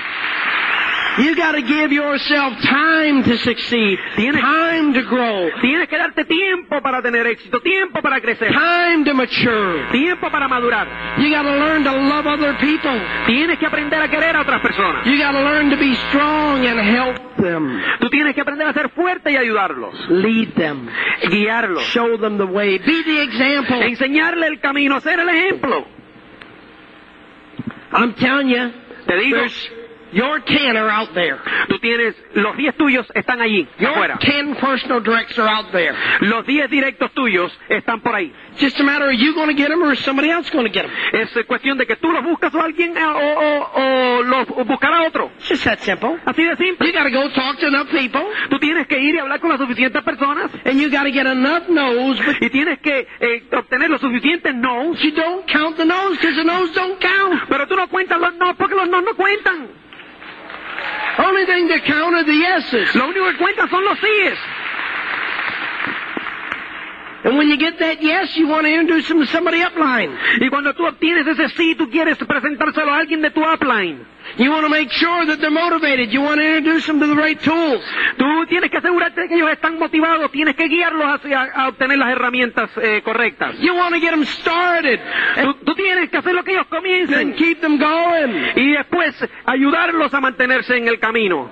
You gotta give yourself time to succeed. Tienes- Time to grow. Tienes que darte tiempo para tener éxito, tiempo para crecer, Time to mature. tiempo para madurar. You gotta learn to love other people. Tienes que aprender a querer a otras personas. You gotta learn to be strong and help them. Tú tienes que aprender a ser fuerte y ayudarlos, Lead them. guiarlos, Show them the way. Be the example. enseñarle el camino, ser el ejemplo. I'm telling you, Te digo, there's your ten are out there. tú tienes, los 10 tuyos están allí, Your afuera. ten personal directs are out there. Los 10 directos tuyos están por ahí. Just a matter of you going to get them or is somebody else going to get them. Es cuestión de que tú los buscas o alguien eh, o, o- o los buscará otro. It's just that simple. Así de simple. You got to go talk to enough people, Tú tienes que ir y hablar con las suficientes personas and you got to get enough no's, but y tienes que eh, obtener los suficientes no. you don't count the no's because the no's don't count. Pero tú no cuentas los no porque los no no cuentan. Only thing that count are the yeses. Lo único que cuentan son los síes. And when you get that yes, you want to introduce them to somebody upline. Y cuando tú obtienes ese sí, tú quieres presentárselo a alguien de tu upline. You want to make sure that they're motivated. You want to introduce them to the right tools. Tú tienes que asegurarte que ellos están motivados, tienes que guiarlos hacia a obtener las herramientas eh, correctas. You want to get them started Tú, tú tienes que hacer lo que ellos and comiencen keep them going. y después ayudarlos a mantenerse en el camino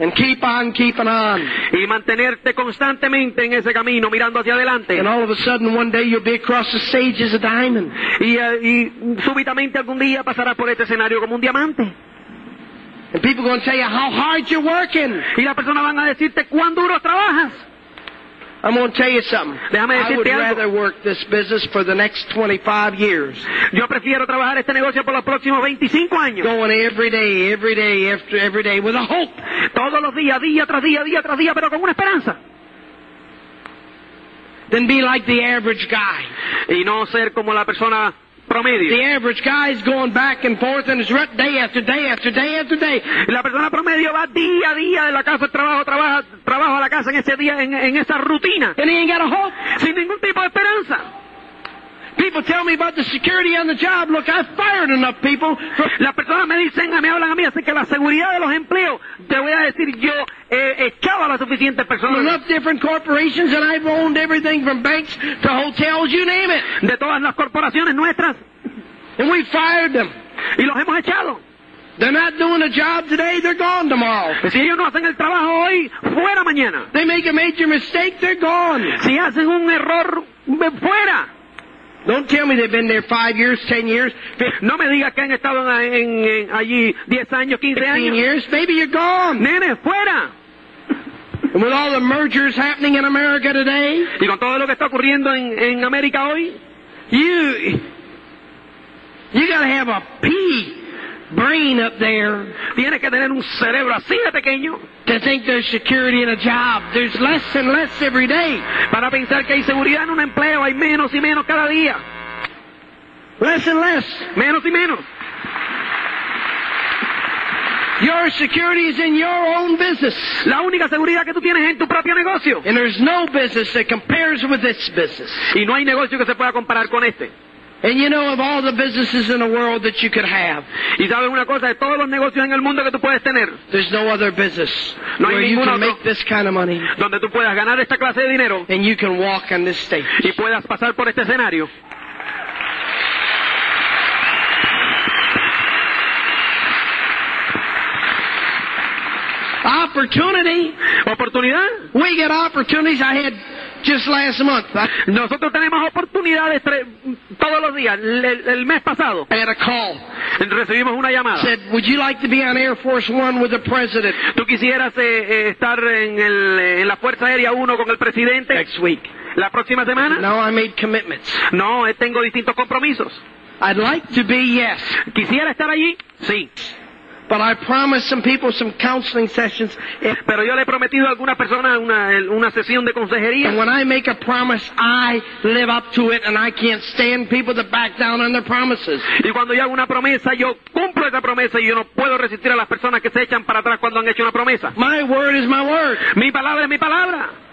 And keep on keeping on. y mantenerte constantemente en ese camino mirando hacia adelante. And all of a sudden, one day you'll be across the stage as a diamond. Y, eh, y súbitamente algún día pasarás por este escenario como un diamante. And people are going to tell you how hard you're working. Y las personas van a decirte cuán duro trabajas. I'm going to tell you something. Déjame I would decirte algo. rather work this business for the next 25 years. Yo prefiero trabajar este negocio por los próximos 25 años. Going every day, every day, after every day with a hope. Todos los días, día tras día, día tras día, pero con una esperanza. Than be like the average guy. Y no ser como la persona promedio. The average guy is going back and forth and is rut day after day after day after day. La persona promedio va día a día de la casa al trabajo, trabaja, trabajo a la casa en ese día, en, en esa rutina, And he ain't got a hope. sin ningún tipo de esperanza. People tell me about the security on the job. Look, I fired enough people. Las personas me dicen, me hablan a mí, así que la seguridad de los empleos, te voy a decir, yo he echado a las suficientes personas enough different corporations and I've owned everything from banks to hotels, you name it. de todas las corporaciones nuestras And we fired them. y los hemos echado. They're not doing a job today, they're gone tomorrow. Si ellos no hacen el trabajo hoy, fuera mañana. They make a major mistake, they're gone. Si hacen un error, fuera. Don't tell me they've been there five years, ten years, No me digas que han estado en, en- en allí 10 años, 15 fifteen años. years. Maybe you're gone. Nene, fuera. And with all the mergers happening in America today, Y con todo lo que está ocurriendo en, en América hoy, you you gotta have a pea brain up there tienes que tener un cerebro así de pequeño to think there's security in a job. There's less and less every day. para pensar que hay seguridad en un empleo, hay menos y menos cada día. Less and less. Menos y menos. Your security is in your own business. La única seguridad que tú tienes es en tu propio negocio. And there's no business that compares with this business. Y no hay negocio que se pueda comparar con este. And you know of all the businesses in the world that you could have, Y sabes una cosa, de todos los negocios en el mundo que tú puedes tener, there's no other business No where you can otro. make this kind of money donde tú puedas ganar esta clase de dinero and you can walk on this stage. y puedas pasar por este escenario. Opportunity. Oportunidad. We get opportunities. I had just last month, I, Nosotros tenemos oportunidades tre- todos los días. El, el mes pasado I had a call. recibimos una llamada. Said, would you like to be on Air Force One with the president ¿Tú quisieras eh, eh, estar en, el, en la Fuerza Aérea 1 con el presidente next week? la próxima semana? No, I made commitments. No, eh, tengo distintos compromisos. I'd like to be, yes. ¿Quisiera estar allí? Sí. But I promised some people some counseling sessions. Pero yo le he prometido a algunas personas una, una sesión de and consejería. when I make a promise, I live up to it, and I can't stand people that back down on their promises. Y cuando yo hago una promesa, yo cumplo esa promesa y yo no puedo resistir a las personas que se echan para atrás cuando han hecho una promesa. My word is my word. Mi palabra es mi palabra.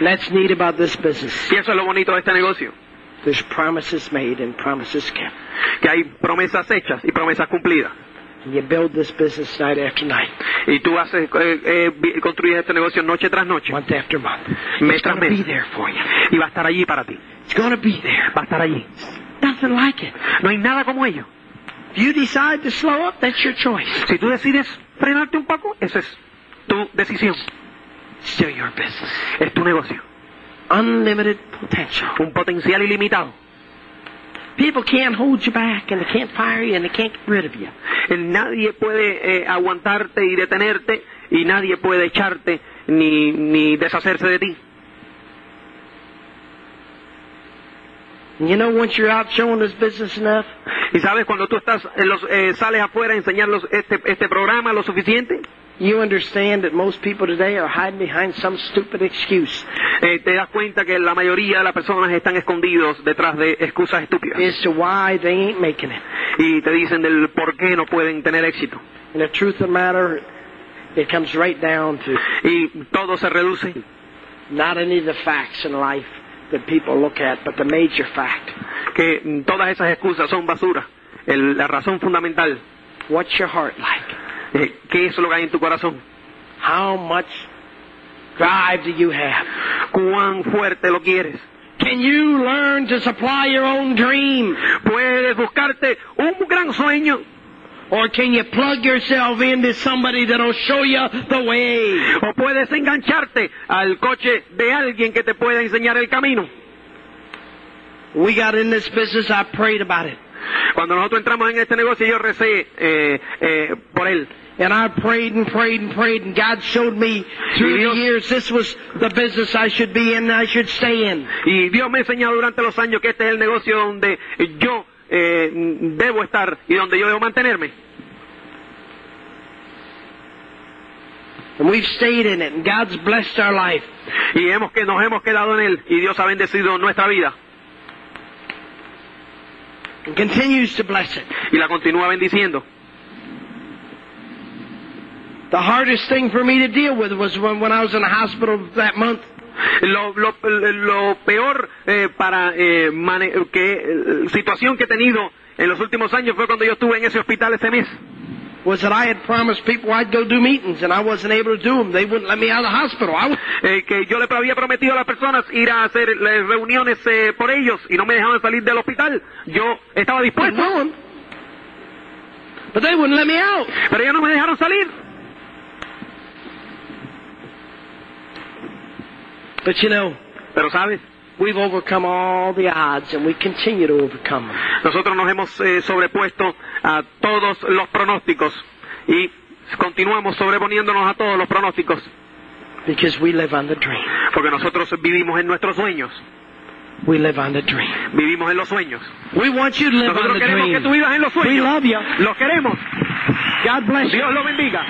That's neat about this business. Y eso es lo bonito de este negocio. There's promises made and promises kept. Que hay promesas hechas y promesas cumplidas. And you build this business night after night, Y tú haces, eh, eh, construyes este negocio noche tras noche. month after month. Mes It's tras going to mes. be there for you. Y va a estar allí para ti. It's going to be there. Va a estar allí. Nothing like it. No hay nada como ello. If you decide to slow up, that's your choice. Si tú decides frenarte un poco, esa es tu decisión. Still your business. Es tu negocio. Unlimited potential. Un potencial ilimitado. People can't hold you back, and they can't fire you, and they can't get rid of you. Eh, Nadie puede eh, aguantarte y detenerte y nadie puede echarte ni, ni deshacerse de ti. You know, once you're out showing this business enough, Y sabes, cuando tú estás en los, eh, sales afuera a enseñarlos este, este programa lo suficiente, you understand that most people today are hiding behind some stupid excuse eh, te das cuenta que la mayoría de las personas están escondidos detrás de excusas estúpidas. as to why they ain't making it. Y te dicen del por qué no pueden tener éxito. And the truth of the matter, it comes right down to Y todo se reduce not any of the facts in life that people look at, but the major fact. que todas esas excusas son basura. El- la razón fundamental, What's your heart like? ¿Qué es lo que hay en tu corazón? How much drive do you have? ¿Cuán fuerte lo quieres? Can you learn to supply your own dream? Puedes buscarte un gran sueño Or can you plug yourself into somebody that'll show you the way? o puedes engancharte al coche de alguien que te pueda enseñar el camino. We got in this business, I prayed about it. Cuando nosotros entramos en este negocio yo recé eh, eh, por él. And I prayed and prayed and prayed, and God showed me through the Dios- years this was the business I should be in and I should stay in. Y Dios me ha enseñado durante los años que este es el negocio donde yo eh, debo estar y donde yo debo mantenerme. And we've stayed in it, and God's blessed our life. Y hemos que nos hemos quedado en él y Dios ha bendecido nuestra vida And continues to bless it. y la continúa bendiciendo. The hardest thing for me to deal with was when, when I was in the hospital that month. Lo, lo- lo peor eh, para eh, mane- que eh, situación que he tenido en los últimos años fue cuando yo estuve en ese hospital ese mes. Was that I had promised people I'd go do meetings and I wasn't able to do them. They wouldn't let me out of the hospital. I was, Eh, que yo le había prometido a las personas ir a hacer reuniones eh, por ellos y no me dejaban salir del hospital. Yo estaba dispuesto, willing, but they wouldn't let me out. pero ellos no me dejaron salir. But you know, Pero sabes, we've overcome all the odds and we continue to overcome them. nosotros nos hemos eh, sobrepuesto a todos los pronósticos y continuamos sobreponiéndonos a todos los pronósticos Because we live on the dream. porque nosotros vivimos en nuestros sueños, We live on the dream. vivimos en los sueños. We want you to live on Nosotros the queremos que dream. tú vivas en los We sueños. love you. Los queremos. God bless you. Dios lo bendiga.